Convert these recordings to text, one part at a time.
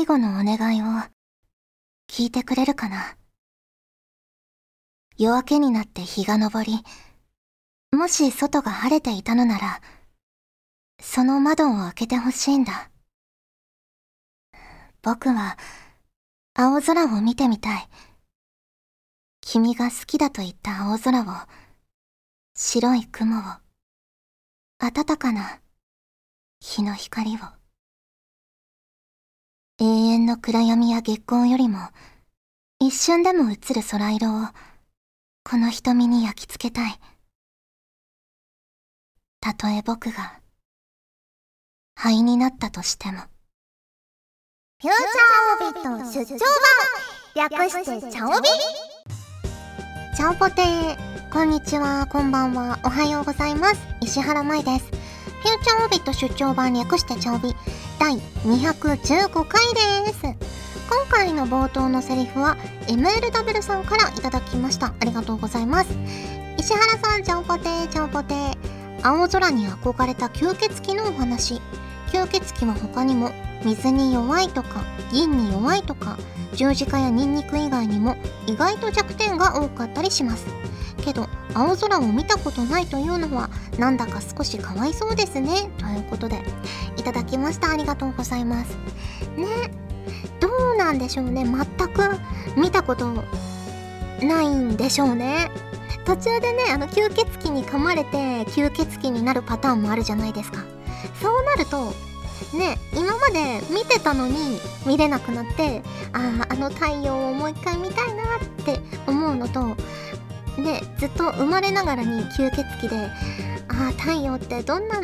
最後のお願いを聞いてくれるかな？夜明けになって日が昇り、もし外が晴れていたのなら、その窓を開けてほしいんだ。僕は青空を見てみたい。君が好きだと言った青空を、白い雲を、暖かな日の光を。永遠の暗闇や月光よりも、一瞬でも映る空色を、この瞳に焼き付けたい。たとえ僕が、灰になったとしても。フューチャーオビット出張版略してチャオビチャオポテーこんにちは、こんばんは、おはようございます。石原舞です。フューチャーオビット出張版略してチャオビ第215回です。今回の冒頭のセリフは MLW さんからいただきました。ありがとうございます。石原さん、チャオポテー、チャオポテー。青空に憧れた吸血鬼のお話吸血鬼は他にも水に弱いとか銀に弱いとか十字架やニンニク以外にも意外と弱点が多かったりしますけど青空を見たことないというのはなんだか少しかわいそうですね。ということでいただきました。ありがとうございます。ねどうなんでしょうね。全く見たことないんでしょうね。途中でねあの吸血鬼に噛まれて吸血鬼になるパターンもあるじゃないですか。そうなるとね今まで見てたのに見れなくなってあああの太陽をもう一回見たいなって思うのとねずっと生まれながらに吸血鬼でああ太陽ってどんな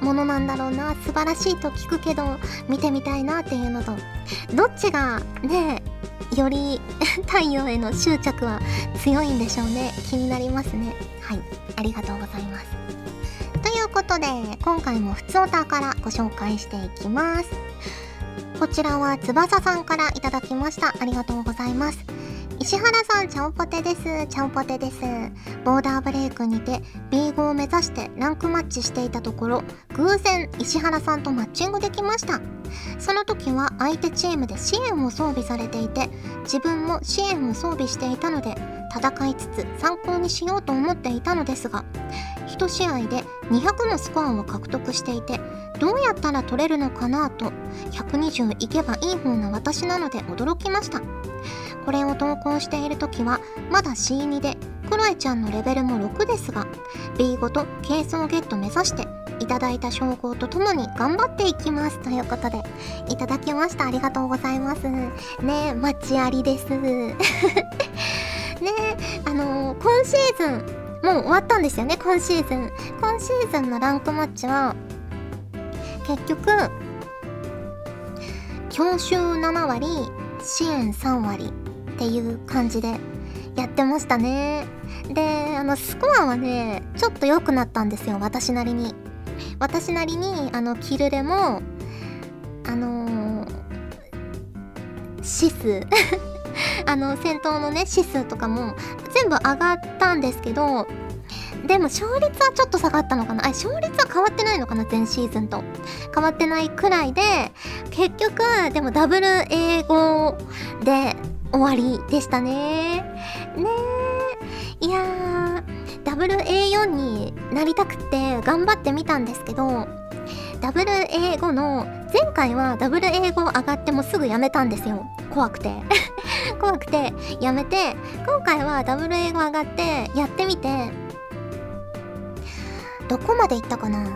ものなんだろうな素晴らしいと聞くけど見てみたいなっていうのとどっちがねより 太陽への執着は強いんでしょうね気になりますね。はいありがとうございます。ということで今回もふつおたからご紹介していきます。こちらは翼さんからいただきました。ありがとうございます。石原さん、チャオポテです。チャオポテです。ボーダーブレイクにて B5 を目指してランクマッチしていたところ、偶然石原さんとマッチングできました。その時は相手チームで支援を装備されていて、自分も支援を装備していたので、戦いつつ参考にしようと思っていたのですが、1試合で200のスコアを獲得していて、どうやったら取れるのかなと、120いけばいい方な私なので驚きました。これを投稿している時はまだ C2 でクロエちゃんのレベルも6ですが B5 と軽装ゲット目指していただいた称号とともに頑張っていきますということでいただきました。ありがとうございます。ねえマッチありです。ねえあのー、今シーズンもう終わったんですよね今シーズン。今シーズンのランクマッチは結局強襲7割支援3割。っていう感じでやってましたね。であのスコアはねちょっと良くなったんですよ私なりに。私なりにあのキルレもあのー、シス。あの戦闘のね指数とかも全部上がったんですけどでも勝率はちょっと下がったのかな？あ勝率は変わってないのかな前シーズンと。変わってないくらいで結局でもダブル英語で終わりでしたね。ねいやーダブル A4 になりたくて頑張ってみたんですけどダブル英語の前回はダブル英語上がってもすぐやめたんですよ。怖くて。怖くてやめて今回はダブル英語上がってやってみて。どこまで行ったかな？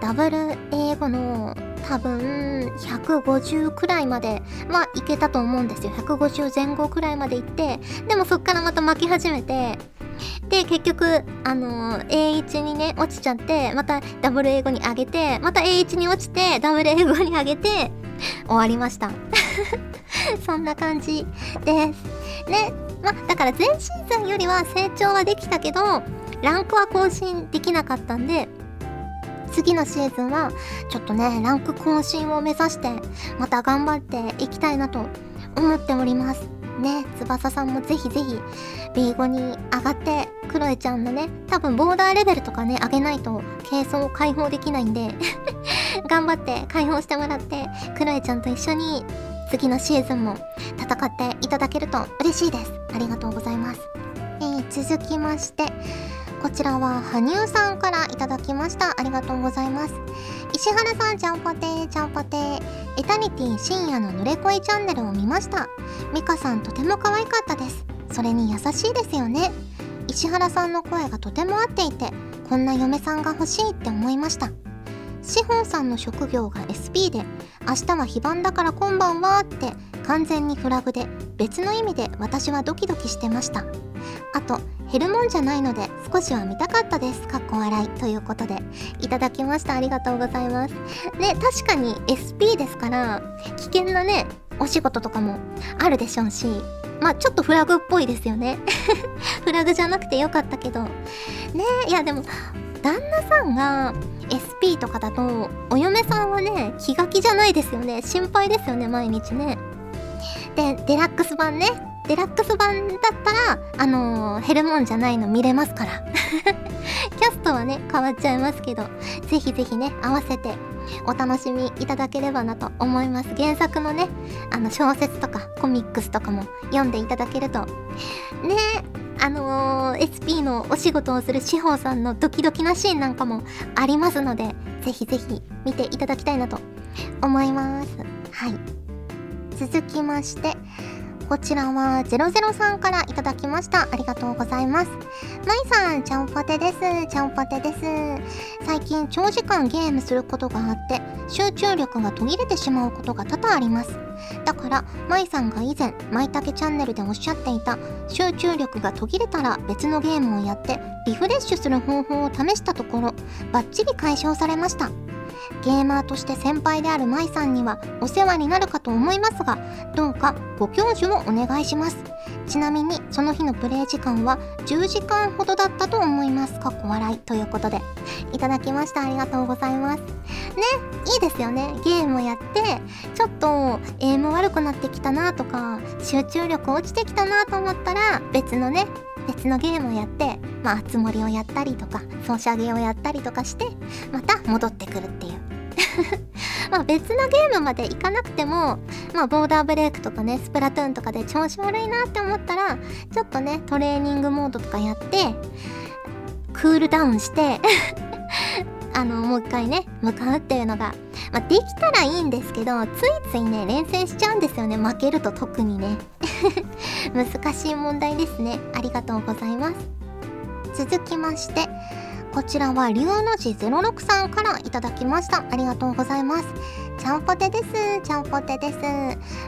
ダブル英語の多分150くらいまではいけたと思うんですよ。150前後くらいまで行ってでもそっからまた巻き始めてで結局あの、A1 にね落ちちゃってまたダブル英語に上げてまた A1 に落ちてダブル英語に上げて終わりました。そんな感じです。ね。まあだから前シーズンよりは成長はできたけどランクは更新できなかったんで次のシーズンはちょっとねランク更新を目指してまた頑張っていきたいなと思っております。ね翼さんもぜひぜひ B5 に上がってクロエちゃんのね多分ボーダーレベルとかね上げないと軽装を解放できないんで 頑張って解放してもらってクロエちゃんと一緒に次のシーズンも戦っていただけると嬉しいです。ありがとうございます。えー、続きましてこちらは羽生さんからいただきました。ありがとうございます。石原さんちゃんぽてーちゃんぽてー。エタニティ深夜の濡れ恋チャンネルを見ました。ミカさんとても可愛かったです。それに優しいですよね。石原さんの声がとても合っていてこんな嫁さんが欲しいって思いました。志保さんの職業が SP で明日は非番だから今晩はって完全にフラグで別の意味で私はドキドキしてました。あと減るもんじゃないので少しは見たかったです。かっこ笑いということで。いただきました。ありがとうございます。ね確かに SP ですから危険なねお仕事とかもあるでしょうしまあちょっとフラグっぽいですよね。フラグじゃなくてよかったけど。ねいやでも旦那さんが SP とかだとお嫁さんはね気が気じゃないですよね。心配ですよね毎日ね。でデラックス版ね。デラックス版だったらあのー、減るもんじゃないの見れますから。キャストはね変わっちゃいますけどぜひぜひね合わせてお楽しみいただければなと思います。原作のねあの小説とかコミックスとかも読んでいただけると。ねあのー、SP のお仕事をする志保さんのドキドキなシーンなんかもありますのでぜひぜひ見ていただきたいなと思います。はい。続きましてこちらは003からいただきました。ありがとうございます。まいさん、ちゃんぽてです。ちゃんぽてです。最近長時間ゲームすることがあって、集中力が途切れてしまうことが多々あります。だから、まいさんが以前、まいたけチャンネルでおっしゃっていた、集中力が途切れたら別のゲームをやってリフレッシュする方法を試したところ、バッチリ解消されました。ゲーマーとして先輩である舞さんにはお世話になるかと思いますがどうかご教授をお願いします。ちなみにその日のプレイ時間は10時間ほどだったと思いますかっこ笑いということで。いただきました。ありがとうございます。ねいいですよね。ゲームをやってちょっとエイム悪くなってきたなとか集中力落ちてきたなと思ったら別のね別のゲームをやってまあつ森をやったりとかソシャゲをやったりとかしてまた戻ってくるっていう まあ別のゲームまで行かなくても、まあボーダーブレイクとかね、スプラトゥーンとかで調子悪いなって思ったら、ちょっとね、トレーニングモードとかやって、クールダウンして あの、もう一回ね、向かうっていうのが、まあ、できたらいいんですけど、ついついね、連戦しちゃうんですよね。負けると特にね。難しい問題ですね。ありがとうございます。続きまして、こちらは龍の字06さんからいただきました。ありがとうございます。ちゃんぽてです。ちゃんぽてです。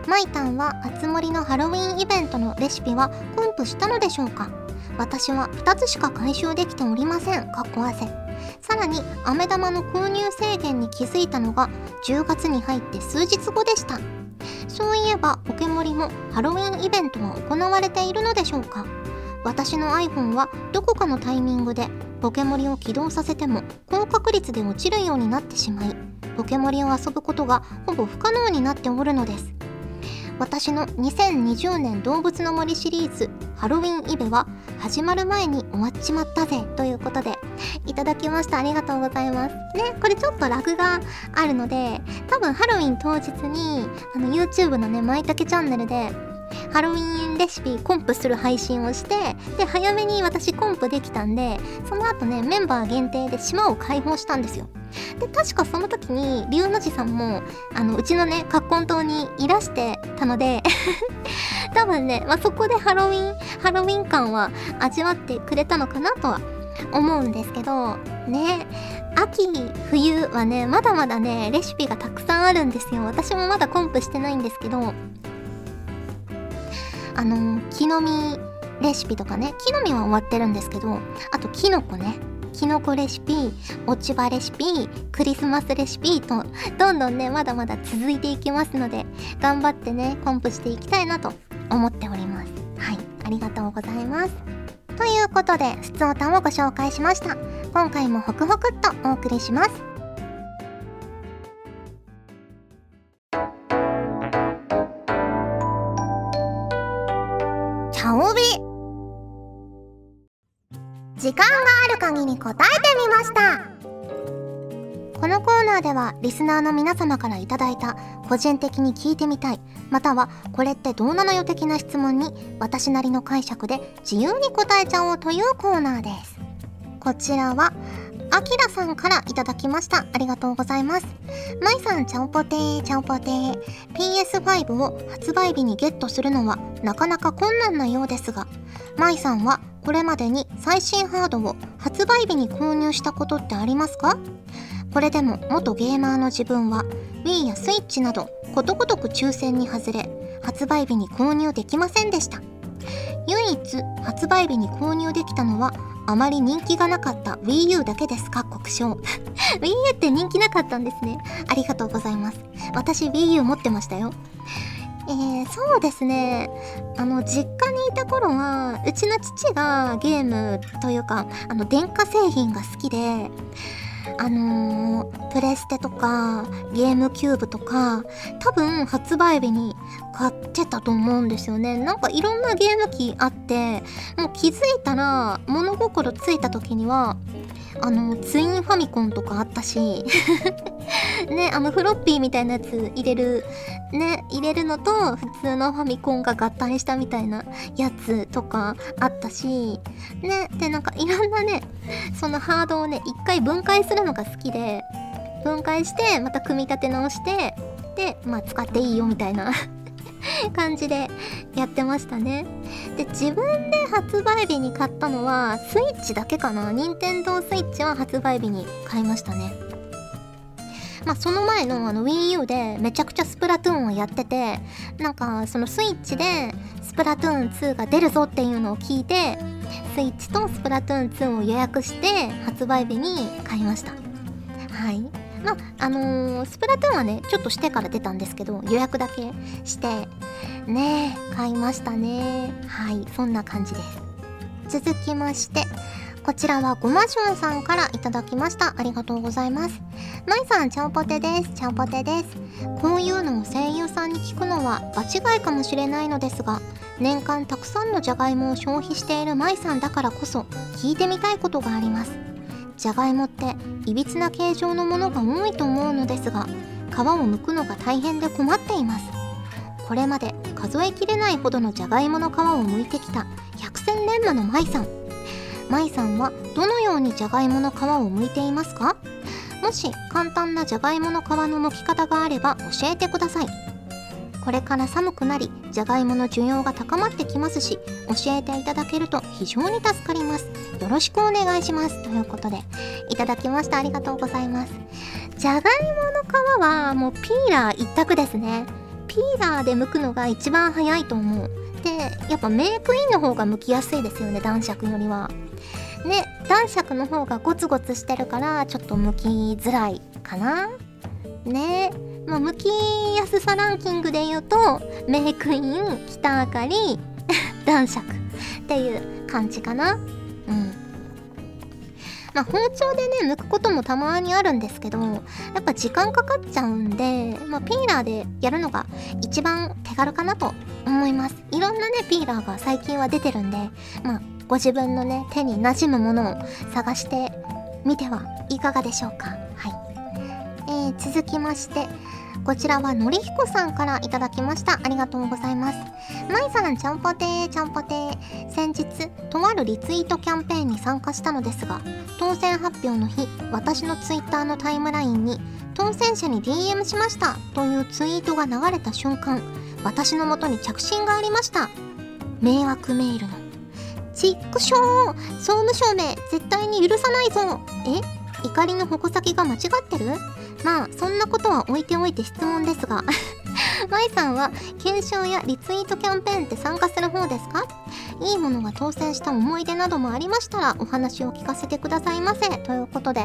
まいたんはあつ森のハロウィンイベントのレシピはコンプしたのでしょうか？私は2つしか回収できておりません。かっこ汗さらに飴玉の購入制限に気づいたのが10月に入って数日後でした。そういえばポケモリもハロウィンイベントは行われているのでしょうか？私の iPhone はどこかのタイミングでポケモリを起動させても高確率で落ちるようになってしまいポケモリを遊ぶことがほぼ不可能になっておるのです。私の2020年動物の森シリーズハロウィンイベは始まる前に終わっちまったぜということでいただきました。ありがとうございます。ねこれちょっとラグがあるので多分ハロウィン当日にあの YouTube のねまいたけチャンネルでハロウィンレシピコンプする配信をしてで早めに私コンプできたんでその後ねメンバー限定で島を開放したんですよ。で確かその時に龍の字さんもあのうちのね葛根島にいらしてたので 多分ね、まあ、そこでハロウィンハロウィン感は味わってくれたのかなとは思うんですけどね秋冬はねまだまだねレシピがたくさんあるんですよ。私もまだコンプしてないんですけどあの木の実レシピとかね木の実は終わってるんですけどあとキノコね。キノコレシピ落ち葉レシピクリスマスレシピとどんどんねまだまだ続いていきますので頑張ってねコンプしていきたいなと思っております。はい。ありがとうございます。ということでふつおたをご紹介しました。今回もホクホクっとお送りします。時間がある限り答えてみました。このコーナーではリスナーの皆様から頂いた個人的に聞いてみたいまたはこれってどうなのよ的な質問に私なりの解釈で自由に答えちゃおうというコーナーです。こちらはあきらさんからいただきました。ありがとうございます。まいさんちゃんぽてーちゃんぽてー。PS5 を発売日にゲットするのはなかなか困難なようですがまいさんはこれまでに最新ハードを発売日に購入したことってありますか？これでも元ゲーマーの自分は Wii や Switch などことごとく抽選に外れ発売日に購入できませんでした。唯一発売日に購入できたのはあまり人気がなかった Wii U だけですか？国章。Wii U って人気なかったんですね。ありがとうございます。私 Wii U 持ってましたよ。えー、そうですね。あの実家にいた頃はうちの父がゲームというかあの電化製品が好きであのー、プレステとかゲームキューブとか多分発売日に買ってたと思うんですよね。なんかいろんなゲーム機あってもう気づいたら物心ついた時にはあのツインファミコンとかあったし ねあのフロッピーみたいなやつ入れるね入れるのと普通のファミコンが合体したみたいなやつとかあったしねでなんかいろんなねそのハードをね一回分解するのが好きで分解してまた組み立て直してでまあ使っていいよみたいな。感じでやってましたね。で自分で発売日に買ったのはスイッチだけかな。任天堂スイッチは発売日に買いましたね。まあ、その前のあの WiiU でめちゃくちゃスプラトゥーンをやっててなんかそのスイッチでスプラトゥーン2が出るぞっていうのを聞いてスイッチとスプラトゥーン2を予約して発売日に買いました。はい。まあのー、スプラトゥーンはねちょっとしてから出たんですけど予約だけしてね買いましたねはいそんな感じです続きましてこちらはごましょんさんからいただきました。ありがとうございます。まいさん、ちゃんぽてです。ちゃんぽてです。こういうのを声優さんに聞くのは場違いかもしれないのですが、年間たくさんのじゃがいもを消費しているまいさんだからこそ聞いてみたいことがあります。じゃがいもっていびつな形状のものが多いと思うのですが、皮を剥くのが大変で困っています。これまで数えきれないほどのじゃがいもの皮を剥いてきた百戦錬磨のまいさん。まいさんはどのようにじゃがいもの皮を剥いていますか？もし簡単なじゃがいもの皮の剥き方があれば教えてくださいこれから寒くなりじゃがいもの需要が高まってきますし教えていただけると非常に助かります。よろしくお願いします。ということでいただきました。ありがとうございます。じゃがいもの皮はもうピーラー一択ですね。ピーラーで剥くのが一番早いと思う。でやっぱメイクインの方が剥きやすいですよね男爵よりは。ね男爵の方がゴツゴツしてるからちょっと剥きづらいかな。ね。まあ、剥きやすさランキングで言うとメイクイン北あかり 男爵っていう感じかな。うん。まあ、包丁でね剥くこともたまにあるんですけどやっぱ時間かかっちゃうんで、まあ、ピーラーでやるのが一番手軽かなと思います。いろんなねピーラーが最近は出てるんでまあご自分のね手に馴染むものを探してみてはいかがでしょうか、ー、続きましてこちらはのりひこさんからいただきました。ありがとうございます。まいさんちゃんぽてーちゃんぽてー。先日とあるリツイートキャンペーンに参加したのですが当選発表の日私のツイッターのタイムラインに当選者に DM しましたというツイートが流れた瞬間私のもとに着信がありました。迷惑メールの。チックショー総務省め絶対に許さないぞ。え？怒りの矛先が間違ってる？まあそんなことは置いておいて質問ですが 舞さんは検証やリツイートキャンペーンって参加する方ですか？いいものが当選した思い出などもありましたらお話を聞かせてくださいませ。ということで。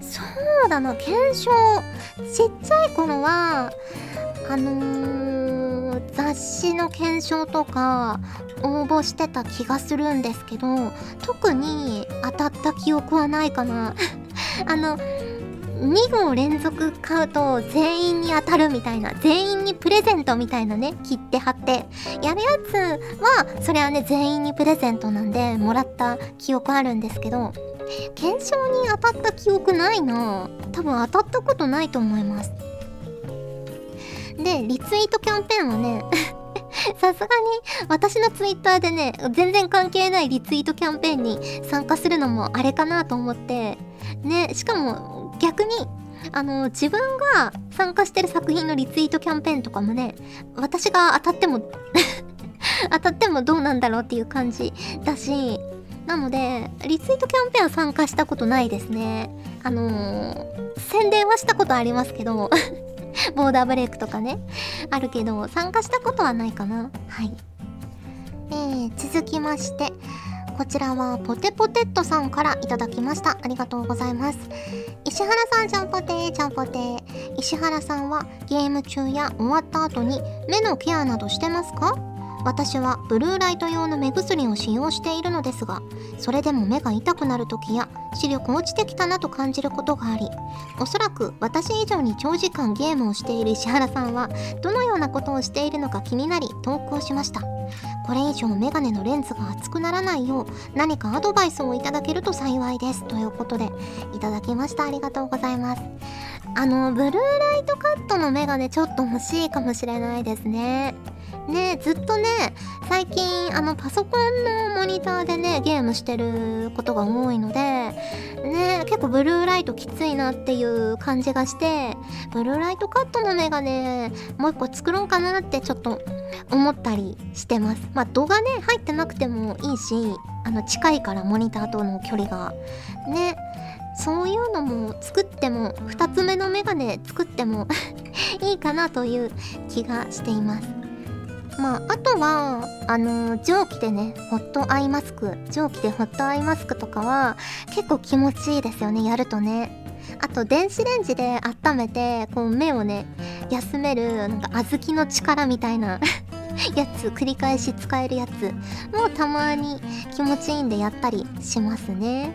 そうだな。検証ちっちゃい頃はあのー、雑誌の検証とか応募してた気がするんですけど特に当たった記憶はないかな。あの2号連続買うと全員に当たるみたいな全員にプレゼントみたいなね切って貼って。やるやつはそれはね全員にプレゼントなんでもらった記憶あるんですけど検証に当たった記憶ないな。多分当たったことないと思います。でリツイートキャンペーンはね さすがに私のツイッターでね全然関係ないリツイートキャンペーンに参加するのもあれかなと思って。ねしかも逆にあの自分が参加してる作品のリツイートキャンペーンとかもね私が当たっても 当たってもどうなんだろうっていう感じだしなのでリツイートキャンペーンは参加したことないですね。あのー、宣伝はしたことありますけど ボーダーブレイクとかねあるけど参加したことはないかな。はい。えー、続きましてこちらはポテポテットさんからいただきました。ありがとうございます。石原さんちゃんぽてー。ちゃんぽてー。石原さんはゲーム中や終わった後に目のケアなどしてますか？私はブルーライト用の目薬を使用しているのですがそれでも目が痛くなる時や視力落ちてきたなと感じることがありおそらく私以上に長時間ゲームをしている石原さんはどのようなことをしているのか気になり投稿しました。これ以上メガネのレンズが熱くならないよう何かアドバイスをいただけると幸いですということでいただきました。ありがとうございます。あのブルーライトカットのメガネちょっと欲しいかもしれないですね。ねずっとね最近あのパソコンのモニターでねゲームしてることが多いのでね結構ブルーライトきついなっていう感じがしてブルーライトカットのメガネもう一個作ろうかなってちょっと思ったりしてます。まあ度がね入ってなくてもいいしあの近いからモニターとの距離が。ねそういうのも作っても2つ目のメガネ作っても いいかなという気がしています。まあ、あとは、あのー、蒸気でね、ホットアイマスク、蒸気でホットアイマスクとかは結構気持ちいいですよね、やるとね。あと、電子レンジで温めて、こう目をね、休める、なんか小豆の力みたいな やつ繰り返し使えるやつもたまに気持ちいいんでやったりしますね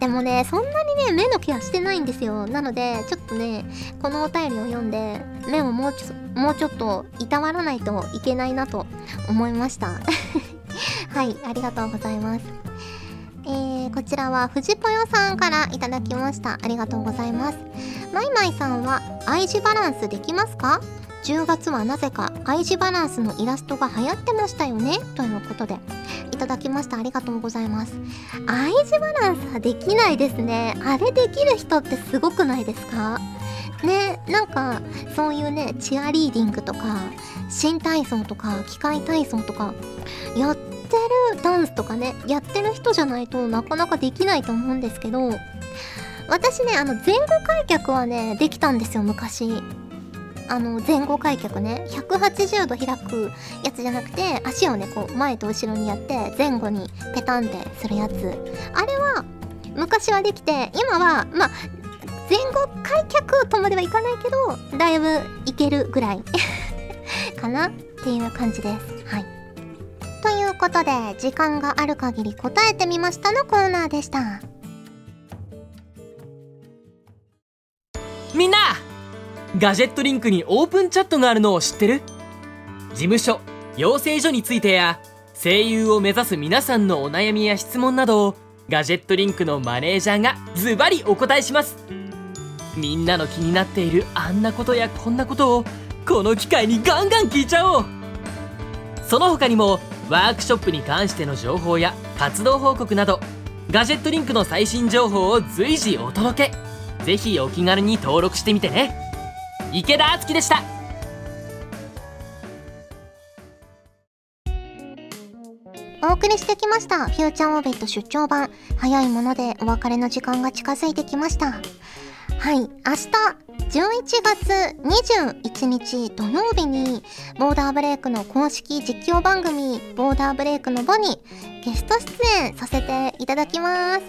でもねそんなにね目のケアしてないんですよなのでちょっとねこのお便りを読んで目をもうちょっともうちょっといたわらないといけないなと思いました。はいありがとうございます。えー、こちらは藤ぽよさんからいただきました。ありがとうございます。まいまいさんは愛字バランスできますか？10月はなぜか愛字バランスのイラストが流行ってましたよね？ということでいただきました。ありがとうございます。愛字バランスはできないですね。あれできる人ってすごくないですか？ねなんかそういうねチアリーディングとか新体操とか機械体操とかやってるダンスとかねやってる人じゃないとなかなかできないと思うんですけど私ねあの前後開脚はねできたんですよ昔。あの前後開脚ね180度開くやつじゃなくて足をねこう前と後ろにやって前後にペタンってするやつ。あれは昔はできて今はまあ前後開脚とまではいかないけどだいぶいけるぐらい かなっていう感じです。はい。ということで時間がある限り答えてみましたのコーナーでした。みんなガジェットリンクにオープンチャットがあるのを知ってる？事務所養成所についてや声優を目指す皆さんのお悩みや質問などをガジェットリンクのマネージャーがズバリお答えします。みんなの気になっているあんなことやこんなことをこの機会にガンガン聞いちゃおうその他にもワークショップに関しての情報や活動報告などガジェットリンクの最新情報を随時お届けぜひお気軽に登録してみてね池田敦樹でしたお送りしてきましたフューチャーオービット出張版早いものでお別れの時間が近づいてきましたはい明日11月21日土曜日にボーダーブレイクの公式実況番組ボーダーブレイクのボにゲスト出演させていただきます。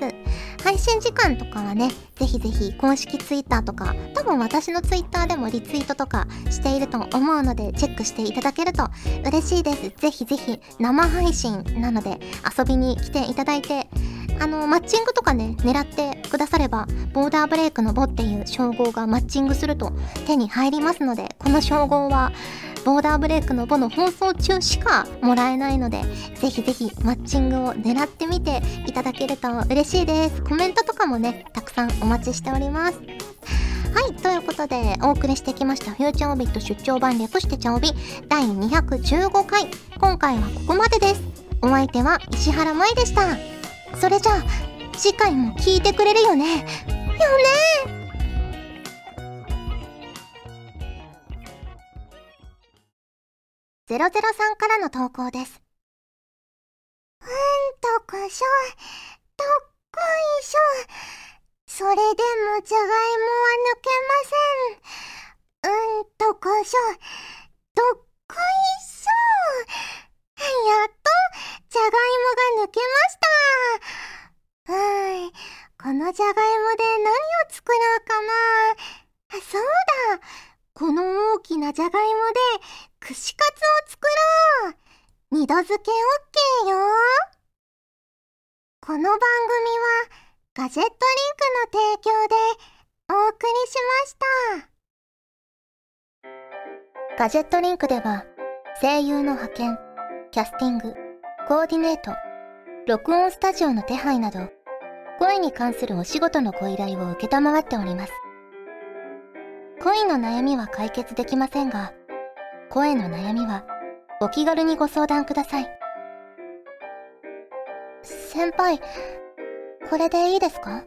配信時間とかはねぜひぜひ公式 Twitter とか多分私の Twitter でもリツイートとかしていると思うのでチェックしていただけると嬉しいです。ぜひぜひ生配信なので遊びに来ていただいてあのマッチングとかね狙ってくださればボーダーブレイクのボっていう称号がマッチングすると手に入りますのでこの称号はボーダーブレイクのボの放送中しかもらえないのでぜひぜひマッチングを狙ってみていただけると嬉しいです。コメントとかもねたくさんお待ちしております。はいということでお送りしてきましたフューチャーオビット出張版略してちゃおび第215回。今回はここまでです。お相手は石原舞でした。それじゃあ次回も聞いてくれるよね？よね？ゼロゼロさんからの投稿です。うんとこしょ、どっこいしょ。それでもじゃがいもは抜けません。うんとこしょ、どっこいしょ。やっと、じゃがいもが抜けました。うん、このじゃがいもで何を作ろうかな。あ、そうだ。この大きなじゃがいもで串カツを作ろう。二度漬けオッケーよ。この番組はガジェットリンクの提供でお送りしました。ガジェットリンクでは声優の派遣、キャスティング、コーディネート、録音スタジオの手配など声に関するお仕事のご依頼を受けたまわっております。恋の悩みは解決できませんが、声の悩みはお気軽にご相談ください。先輩、これでいいですか？